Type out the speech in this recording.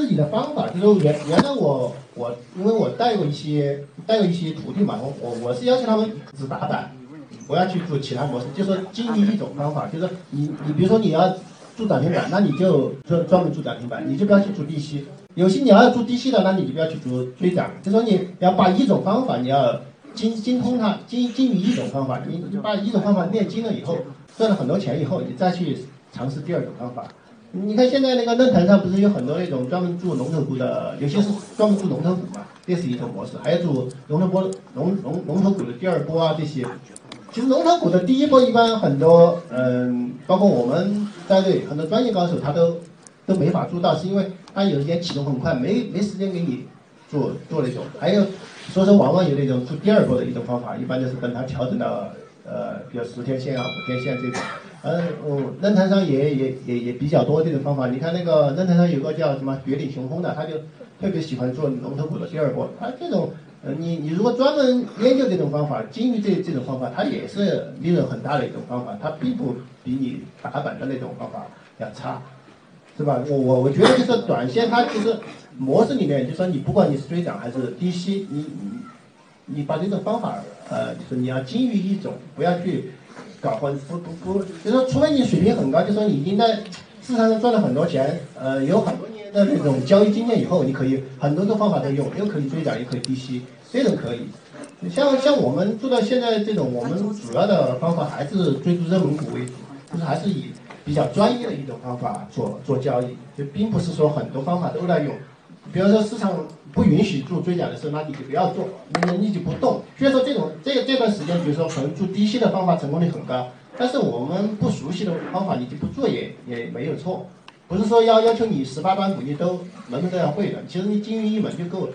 自己的方法，就是原原来我我因为我带过一些带过一些徒弟嘛，我我我是要求他们只打板，不要去做其他模式，就说基于一种方法，就是你你比如说你要做涨停板，那你就专专门做涨停板，你就不要去做低吸。有些你要做低吸的，那你就不要去做追涨。就说你要把一种方法你要精精通它，精精于一种方法，你把一种方法练精了以后，赚了很多钱以后，你再去尝试第二种方法。你看现在那个论坛上不是有很多那种专门做龙头股的，有些是专门做龙头股嘛，这是一种模式，还有做龙头波龙龙龙头股的第二波啊这些。其实龙头股的第一波一般很多，嗯，包括我们在内很多专业高手他都都没法做到，是因为他有些启动很快，没没时间给你做做那种。还有，所以说往往有那种做第二波的一种方法，一般就是等它调整到呃，比如十天线啊、五天线这种。嗯，我论坛上也也也也比较多这种方法。你看那个论坛上有个叫什么绝顶雄风的，他就特别喜欢做龙头股的第二波。他这种，呃，你你如果专门研究这种方法，基于这这种方法，它也是利润很大的一种方法，它并不比你打板的那种方法要差，是吧？我我我觉得就是短线它其实模式里面，就说你不管你是追涨还是低吸，你你你把这种方法，呃，就是你要精于一种，不要去。搞混不不不，就说除非你水平很高，就说你已经在市场上赚了很多钱，呃，有很多年的那种交易经验以后，你可以很多个方法都用，又可以追涨，又可以低吸，这种可以。像像我们做到现在这种，我们主要的方法还是追逐热门股为主，就是还是以比较专业的一种方法做做交易，就并不是说很多方法都在用。比如说市场不允许做追涨的时候，那你就不要做，你你就不动。所以说这种这这段时间，比如说可能做低吸的方法成功率很高，但是我们不熟悉的方法，你就不做也也没有错。不是说要要求你十八般武艺都门门都要会的，其实你精于一门就够了。